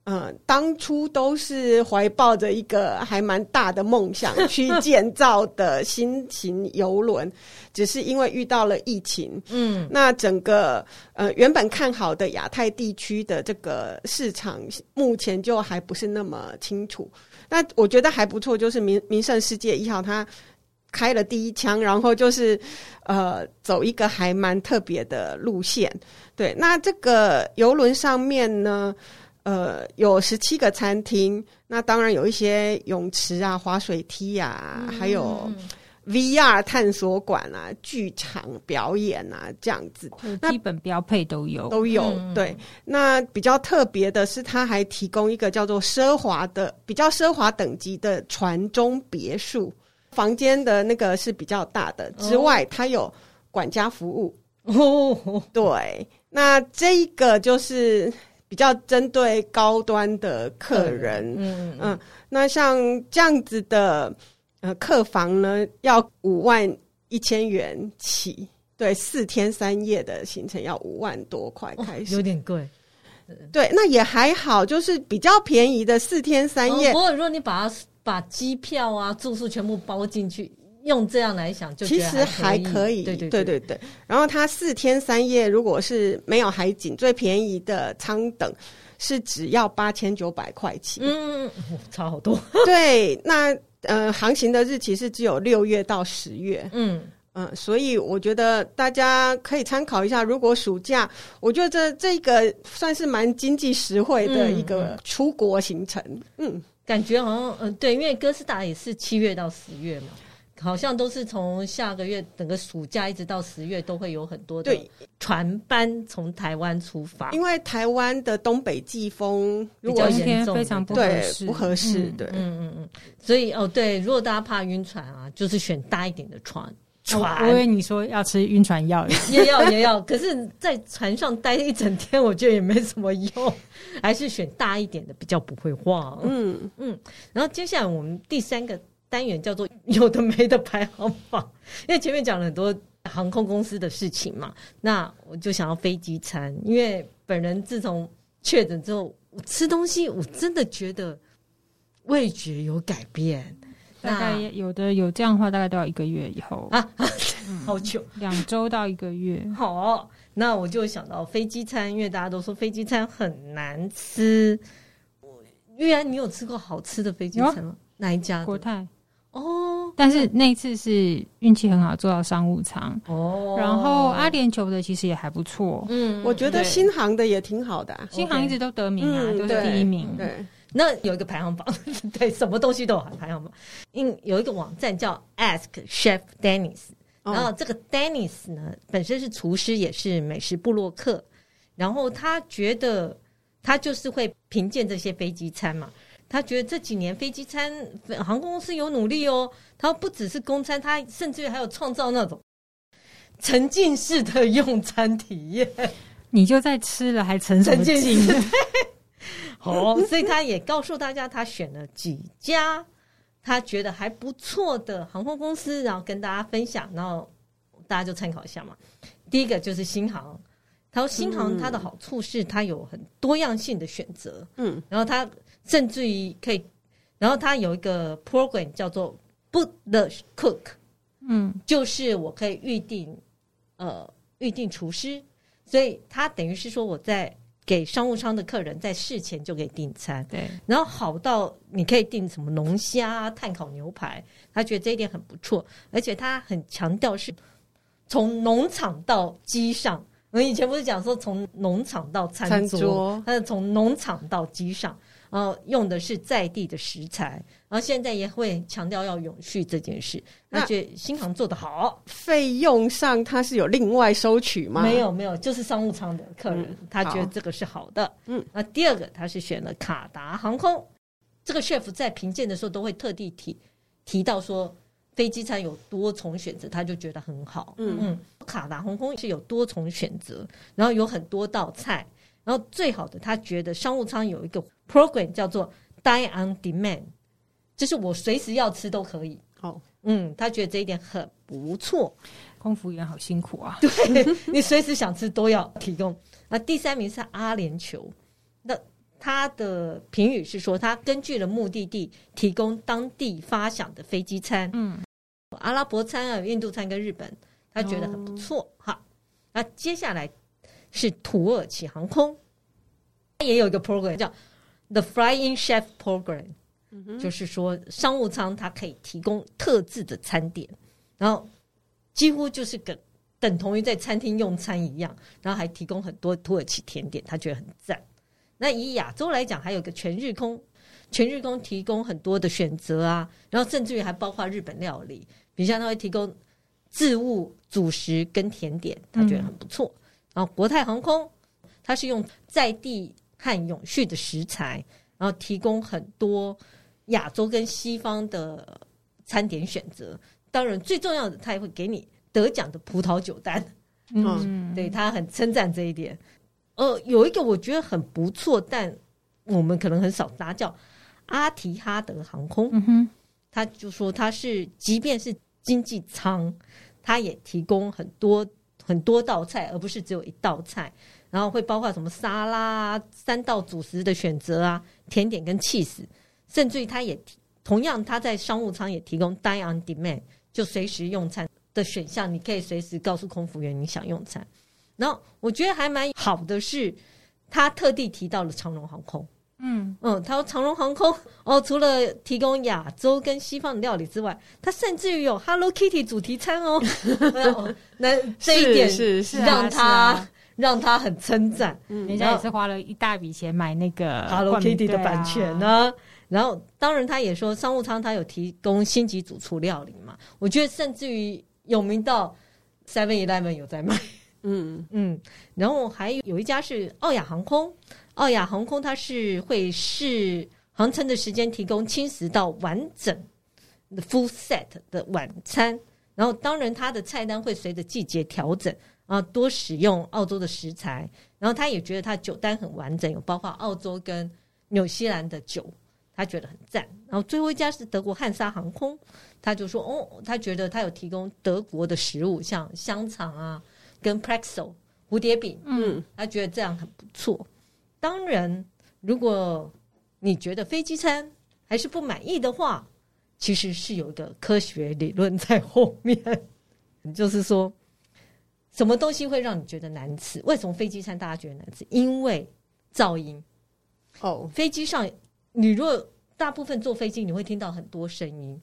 嗯、呃，当初都是怀抱着一个还蛮大的梦想去建造的新型游轮，只是因为遇到了疫情，嗯，那整个呃原本看好的亚太地区的这个市场，目前就还不是那么清楚。那我觉得还不错，就是名名胜世界一号，它开了第一枪，然后就是呃走一个还蛮特别的路线。对，那这个游轮上面呢，呃，有十七个餐厅，那当然有一些泳池啊、滑水梯啊，嗯、还有 VR 探索馆啊、剧场表演啊这样子。那基本标配都有，都有。嗯、对，那比较特别的是，它还提供一个叫做奢华的、比较奢华等级的船中别墅，房间的那个是比较大的。之外，它有管家服务。哦，对，那这一个就是。比较针对高端的客人，嗯嗯，那像这样子的呃客房呢，要五万一千元起，对，四天三夜的行程要五万多块开始，哦，有点贵。对，那也还好，就是比较便宜的四天三夜。哦，不过如果你把它把机票啊、住宿全部包进去。用这样来想，就其实还可以，对对对对对。然后它四天三夜，如果是没有海景，最便宜的舱等是只要八千九百块起，嗯，差好多。对，那呃，航行的日期是只有六月到十月，嗯嗯，所以我觉得大家可以参考一下。如果暑假，我觉得这这个算是蛮经济实惠的一个出国行程，嗯，感觉好像嗯、呃，对，因为哥斯达也是七月到十月嘛。好像都是从下个月整个暑假一直到十月，都会有很多的船班从台湾出发。因为台湾的东北季风比较严重，非常不合适，不合适。对，嗯嗯嗯。所以哦，对，如果大家怕晕船啊，就是选大一点的船。船，我以为你说要吃晕船药，也要也要。可是，在船上待一整天，我觉得也没什么用，还是选大一点的比较不会晃。嗯嗯。然后接下来我们第三个。单元叫做有的没的排行榜，因为前面讲了很多航空公司的事情嘛，那我就想要飞机餐，因为本人自从确诊之后，我吃东西我真的觉得味觉有改变，大概有的有这样的话，大概都要一个月以后啊，好久，两周到一个月。好，那我就想到飞机餐，因为大家都说飞机餐很难吃。玉安，你有吃过好吃的飞机餐吗？哪一家？国泰。哦，但是那次是运气很好，坐到商务舱。哦，然后阿联酋的其实也还不错。嗯，我觉得新航的也挺好的，啊，新航一直都得名啊，嗯、都是第一名。对，对那有一个排行榜，对，什么东西都有排行榜。因有一个网站叫 Ask Chef Dennis，然后这个 Dennis 呢，本身是厨师，也是美食部落客。然后他觉得他就是会评鉴这些飞机餐嘛。他觉得这几年飞机餐航空公司有努力哦，他不只是公餐，他甚至于还有创造那种沉浸式的用餐体验。你就在吃了还沉什么浸？好，所以他也告诉大家，他选了几家他觉得还不错的航空公司，然后跟大家分享，然后大家就参考一下嘛。第一个就是新航，他说新航它的好处是它有很多样性的选择，嗯，然后它。甚至于可以，然后他有一个 program 叫做 Book the Cook，嗯，就是我可以预定，呃，预定厨师，所以他等于是说我在给商务舱的客人在事前就可以订餐，对，然后好到你可以订什么龙虾、炭烤牛排，他觉得这一点很不错，而且他很强调是从农场到机上，我以前不是讲说从农场到餐桌，他是从农场到机上。然后用的是在地的食材，然后现在也会强调要永续这件事。那觉得新航做得好，费用上他是有另外收取吗？没有没有，就是商务舱的客人，嗯、他觉得这个是好的。嗯，那第二个他是选了卡达航空，这个 chef 在评鉴的时候都会特地提提到说飞机餐有多重选择，他就觉得很好。嗯嗯，卡达航空是有多重选择，然后有很多道菜。然后最好的，他觉得商务舱有一个 program 叫做 Dine on Demand，就是我随时要吃都可以。哦，嗯，他觉得这一点很不错。空服员好辛苦啊，对，你随时想吃都要提供。那第三名是阿联酋，那他的评语是说，他根据了目的地提供当地发想的飞机餐。嗯，阿拉伯餐啊，印度餐跟日本，他觉得很不错。哦、好，那接下来。是土耳其航空，它也有一个 program 叫 The Flying Chef Program，就是说商务舱它可以提供特制的餐点，然后几乎就是跟等同于在餐厅用餐一样，然后还提供很多土耳其甜点，他觉得很赞。那以亚洲来讲，还有个全日空，全日空提供很多的选择啊，然后甚至于还包括日本料理，比如像他会提供自助主食跟甜点，他觉得很不错。嗯然后国泰航空，它是用在地和永续的食材，然后提供很多亚洲跟西方的餐点选择。当然，最重要的，它也会给你得奖的葡萄酒单。嗯，对，他很称赞这一点。呃，有一个我觉得很不错，但我们可能很少搭，叫阿提哈德航空。嗯哼，他就说他是，即便是经济舱，他也提供很多。很多道菜，而不是只有一道菜，然后会包括什么沙拉、三道主食的选择啊，甜点跟 cheese，，甚至于他也同样他在商务舱也提供 Dine on Demand，就随时用餐的选项，你可以随时告诉空服员你想用餐。然后我觉得还蛮好的是，他特地提到了长荣航空。嗯嗯，他说长荣航空哦，除了提供亚洲跟西方的料理之外，他甚至于有 Hello Kitty 主题餐哦。那这一点是是让他让他很称赞。嗯，人家也是花了一大笔钱买那个 Hello Kitty 的版权呢。然后当然他也说商务舱他有提供星级主厨料理嘛，我觉得甚至于有名到 Seven Eleven 有在卖。嗯嗯，然后还有有一家是奥亚航空，奥亚航空它是会是航程的时间提供轻食到完整的 full set 的晚餐，然后当然它的菜单会随着季节调整啊，多使用澳洲的食材，然后他也觉得他酒单很完整，有包括澳洲跟纽西兰的酒，他觉得很赞。然后最后一家是德国汉莎航空，他就说哦，他觉得他有提供德国的食物，像香肠啊。跟 Pretzel 蝴蝶饼，嗯，他觉得这样很不错。当然，如果你觉得飞机餐还是不满意的话，其实是有一个科学理论在后面，就是说，什么东西会让你觉得难吃？为什么飞机餐大家觉得难吃？因为噪音。哦，飞机上，你如果大部分坐飞机，你会听到很多声音。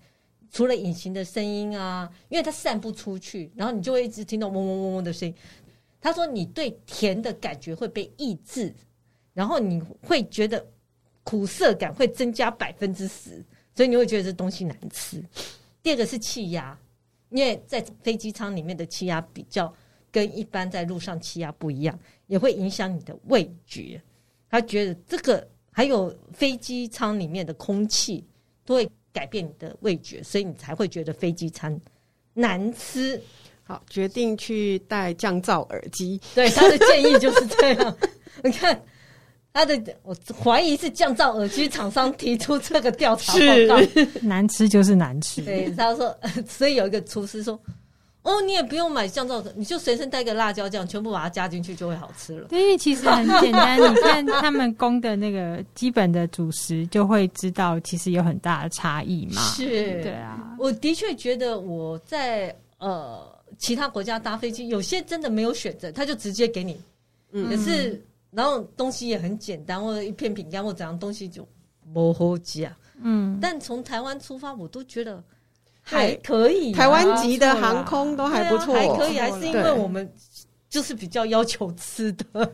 除了隐形的声音啊，因为它散不出去，然后你就会一直听到嗡嗡嗡嗡的声音。他说，你对甜的感觉会被抑制，然后你会觉得苦涩感会增加百分之十，所以你会觉得这东西难吃。第二个是气压，因为在飞机舱里面的气压比较跟一般在路上气压不一样，也会影响你的味觉。他觉得这个还有飞机舱里面的空气都会。改变你的味觉，所以你才会觉得飞机餐难吃。好，决定去戴降噪耳机。对，他的建议就是这样。你看他的，我怀疑是降噪耳机厂商提出这个调查报告。难吃就是难吃。对，他说，所以有一个厨师说。哦，你也不用买降噪的，你就随身带个辣椒酱，全部把它加进去就会好吃了。对，因为其实很简单，你看他们供的那个基本的主食，就会知道其实有很大的差异嘛。是，对啊，我的确觉得我在呃其他国家搭飞机，有些真的没有选择，他就直接给你，嗯，可是然后东西也很简单，或者一片饼干或怎样东西就不好吃啊。嗯，但从台湾出发，我都觉得。还可以，台湾籍的航空都还不错，还可以，还是因为我们就是比较要求吃的。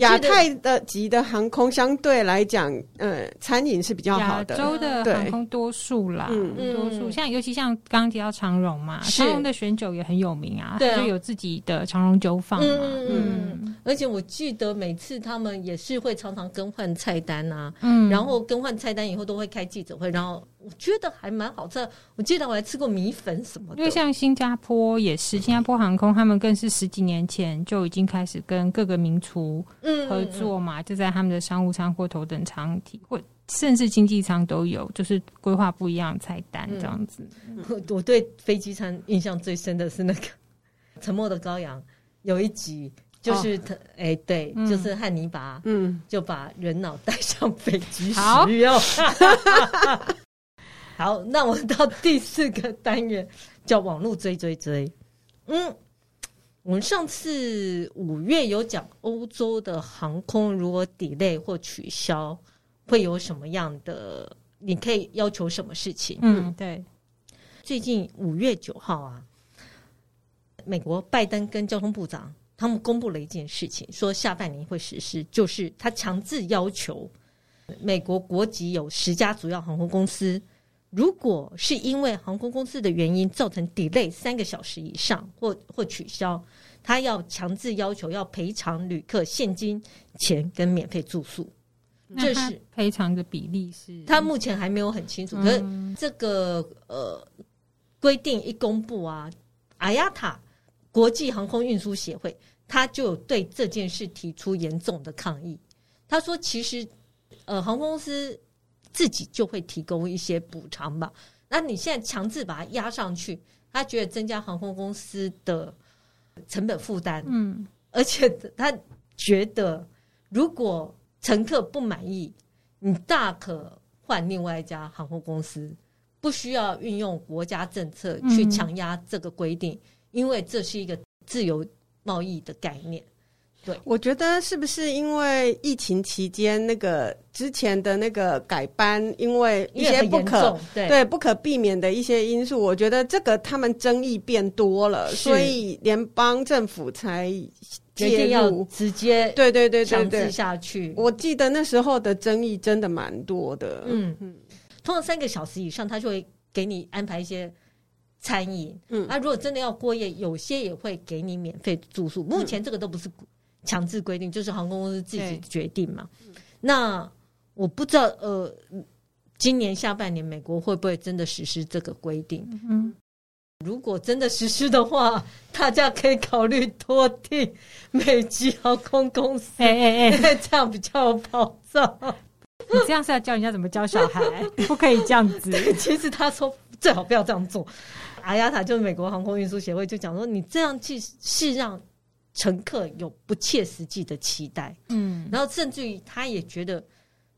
亚太的级的航空相对来讲，呃，餐饮是比较好的。亚洲的航空多数啦，嗯，多数像尤其像刚刚提到长荣嘛，长荣的选酒也很有名啊，就有自己的长荣酒坊嘛。嗯，而且我记得每次他们也是会常常更换菜单啊，嗯，然后更换菜单以后都会开记者会，然后我觉得还蛮好吃。我记得我还吃过米粉什么的。因为像新加坡也是，新加坡航空他们更是十几年前就已经开始跟各个名厨。嗯，合作嘛，就在他们的商务舱或头等舱体，或甚至经济舱都有，就是规划不一样的菜单这样子。嗯、我对飞机餐印象最深的是那个 《沉默的羔羊》，有一集就是他，哎、哦欸，对，嗯、就是汉尼拔，嗯，就把人脑带上飞机使用。好，好，那我到第四个单元叫网络追追追，嗯。我们上次五月有讲欧洲的航空如果 delay 或取消会有什么样的？你可以要求什么事情？嗯，对。最近五月九号啊，美国拜登跟交通部长他们公布了一件事情，说下半年会实施，就是他强制要求美国国籍有十家主要航空公司。如果是因为航空公司的原因造成 delay 三个小时以上或或取消，他要强制要求要赔偿旅客现金钱跟免费住宿。这是赔偿的比例是？他目前还没有很清楚。可是这个呃规定一公布啊，IATA 国际航空运输协会他就对这件事提出严重的抗议。他说，其实呃航空公司。自己就会提供一些补偿吧。那你现在强制把它压上去，他觉得增加航空公司的成本负担。嗯，而且他觉得，如果乘客不满意，你大可换另外一家航空公司，不需要运用国家政策去强压这个规定，因为这是一个自由贸易的概念。对，我觉得是不是因为疫情期间那个之前的那个改班，因为一些不可对，对不可避免的一些因素，我觉得这个他们争议变多了，所以联邦政府才决定要直接对对对强制下去。我记得那时候的争议真的蛮多的。嗯嗯，通常三个小时以上，他就会给你安排一些餐饮。嗯，那、啊、如果真的要过夜，有些也会给你免费住宿。目前这个都不是强制规定，就是航空公司自己决定嘛。那我不知道，呃，今年下半年美国会不会真的实施这个规定？嗯。如果真的实施的话，大家可以考虑多订美籍航空公司，哎哎哎，这样比较有保障。你这样是要教人家怎么教小孩？不可以这样子。其实他说最好不要这样做。阿亚塔就是美国航空运输协会就讲说，你这样去是让乘客有不切实际的期待。嗯，然后甚至于他也觉得，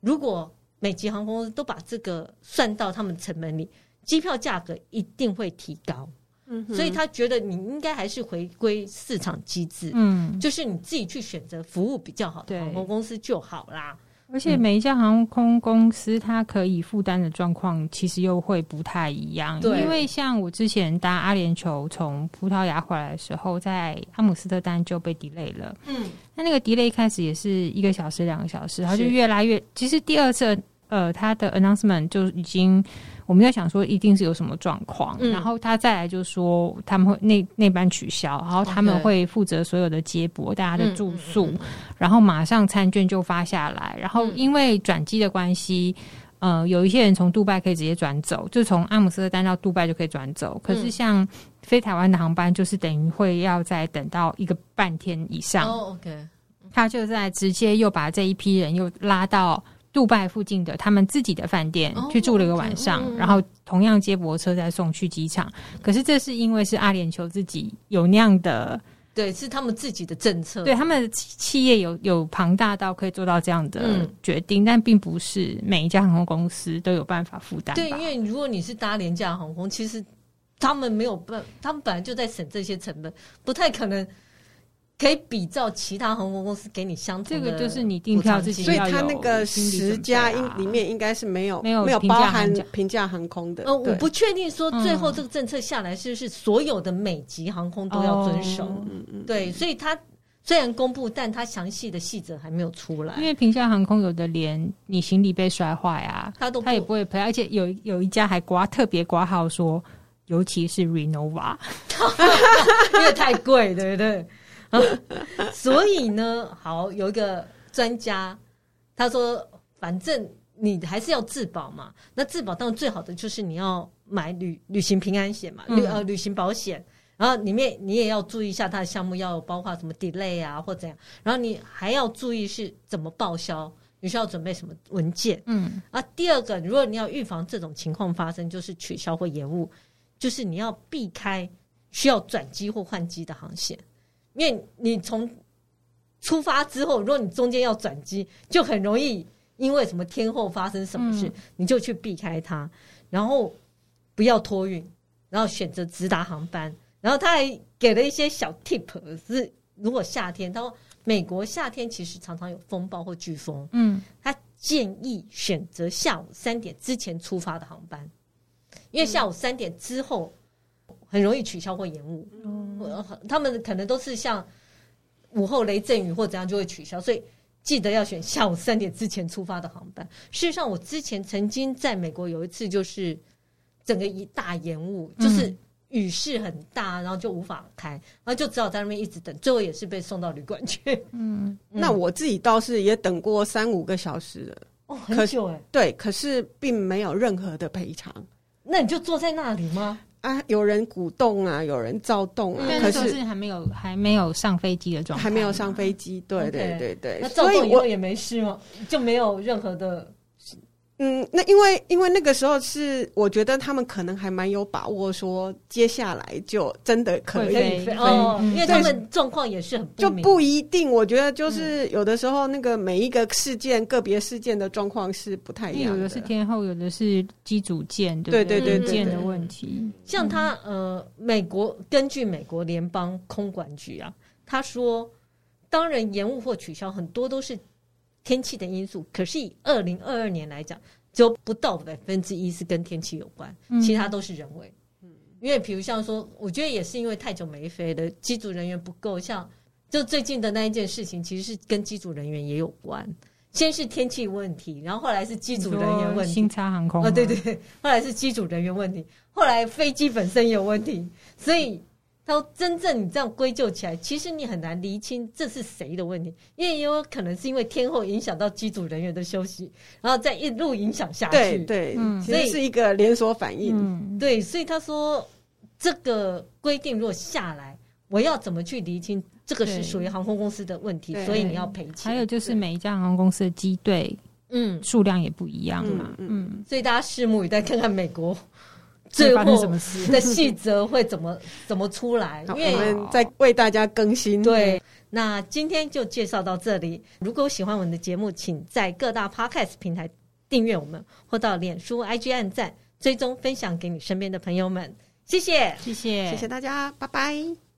如果美籍航空公司都把这个算到他们成本里。机票价格一定会提高，嗯，所以他觉得你应该还是回归市场机制，嗯，就是你自己去选择服务比较好的航空公司就好啦。而且每一家航空公司它可以负担的状况其实又会不太一样，对，因为像我之前搭阿联酋从葡萄牙回来的时候，在阿姆斯特丹就被 delay 了，嗯，那那个 delay 一开始也是一个小时、两个小时，然后就越来越，其实第二次呃，他的 announcement 就已经。我们在想说，一定是有什么状况，嗯，然后他再来就说他们会那那班取消，然后他们会负责所有的接驳，大家的住宿，嗯，然后马上餐券就发下来，然后因为转机的关系，呃，有一些人从杜拜可以直接转走，就从阿姆斯特丹到杜拜就可以转走，可是像飞台湾的航班，就是等于会要再等到一个半天以上。哦，OK，他就在直接又把这一批人又拉到。杜拜附近的他们自己的饭店去住了一个晚上，然后同样接驳车再送去机场。可是这是因为是阿联酋自己有那样的，对，是他们自己的政策，对他们的企业有有庞大到可以做到这样的决定，但并不是每一家航空公司都有办法负担。对，因为如果你是搭廉价航空，其实他们没有办，他们本来就在省这些成本，不太可能。可以比照其他航空公司给你相同的，这个就是你订票之前所以他那个十家应里面应该是没有没有没有包含平价航空的。呃，我不确定说最后这个政策下来是不是所有的美籍航空都要遵守。嗯嗯，对，所以他虽然公布，但他详细的细则还没有出来。因为平价航空有的连你行李被摔坏啊，他都他也不会赔，而且有有一家还刮特别刮号说，尤其是 Renova，因为太贵，对不对？所以呢，好，有一个专家他说，反正你还是要自保嘛。那自保当然最好的就是你要买旅旅行平安险嘛，旅呃旅行保险。然后里面你也要注意一下它的项目，要包括什么 delay 啊或怎样。然后你还要注意是怎么报销，你需要准备什么文件。嗯，啊，第二个，如果你要预防这种情况发生，就是取消或延误，就是你要避开需要转机或换机的航线。因为你从出发之后，如果你中间要转机，就很容易因为什么天后发生什么事，嗯、你就去避开它，然后不要托运，然后选择直达航班。然后他还给了一些小 tip，是如果夏天，他说美国夏天其实常常有风暴或飓风，嗯，他建议选择下午三点之前出发的航班，因为下午三点之后。很容易取消或延误，嗯，他们可能都是像午后雷阵雨或怎样就会取消，所以记得要选下午三点之前出发的航班。事实上，我之前曾经在美国有一次，就是整个一大延误，就是雨势很大，然后就无法开，然后就只好在那边一直等，最后也是被送到旅馆去。嗯，那我自己倒是也等过三五个小时了，哦，很久哎，对，可是并没有任何的赔偿。那你就坐在那里吗？啊，有人鼓动啊，有人躁动啊，可是还没有还没有上飞机的状态，还没有上飞机，对对对对，那躁动以后也没事吗？就没有任何的。嗯，那因为因为那个时候是我觉得他们可能还蛮有把握，说接下来就真的可以飞哦，因为他们状况也是很不就不一定。我觉得就是有的时候那个每一个事件个别事件的状况是不太一样的，有的是天后，有的是机组件，对对对件的问题。像他呃，美国根据美国联邦空管局啊，他说，当然延误或取消很多都是。天气的因素，可是以二零二二年来讲，只有不到百分之一是跟天气有关，嗯，其他都是人为。嗯，因为比如像说，我觉得也是因为太久没飞了，机组人员不够，像就最近的那一件事情，其实是跟机组人员也有关。先是天气问题，然后后来是机组人员问题。新昌航空啊，对对，后来是机组人员问题，后来飞机本身也有问题，所以他真正你这样归咎起来，其实你很难厘清这是谁的问题，因为也有可能是因为天候影响到机组人员的休息，然后再一路影响下去。对对，嗯，所以是一个连锁反应。嗯，对，所以他说这个规定如果下来，我要怎么去厘清？这个是属于航空公司的问题，所以你要赔钱。还有就是每一家航空公司的机队，嗯，数量也不一样嘛，嗯，所以大家拭目以待，看看美国最后的细则会怎么怎么出来。因为我们在为大家更新。对，那今天就介绍到这里。如果喜欢我们的节目，请在各大 Podcast 平台订阅我们，或到脸书 IG 按赞、追踪、分享给你身边的朋友们。谢谢，谢谢，谢谢大家，拜拜。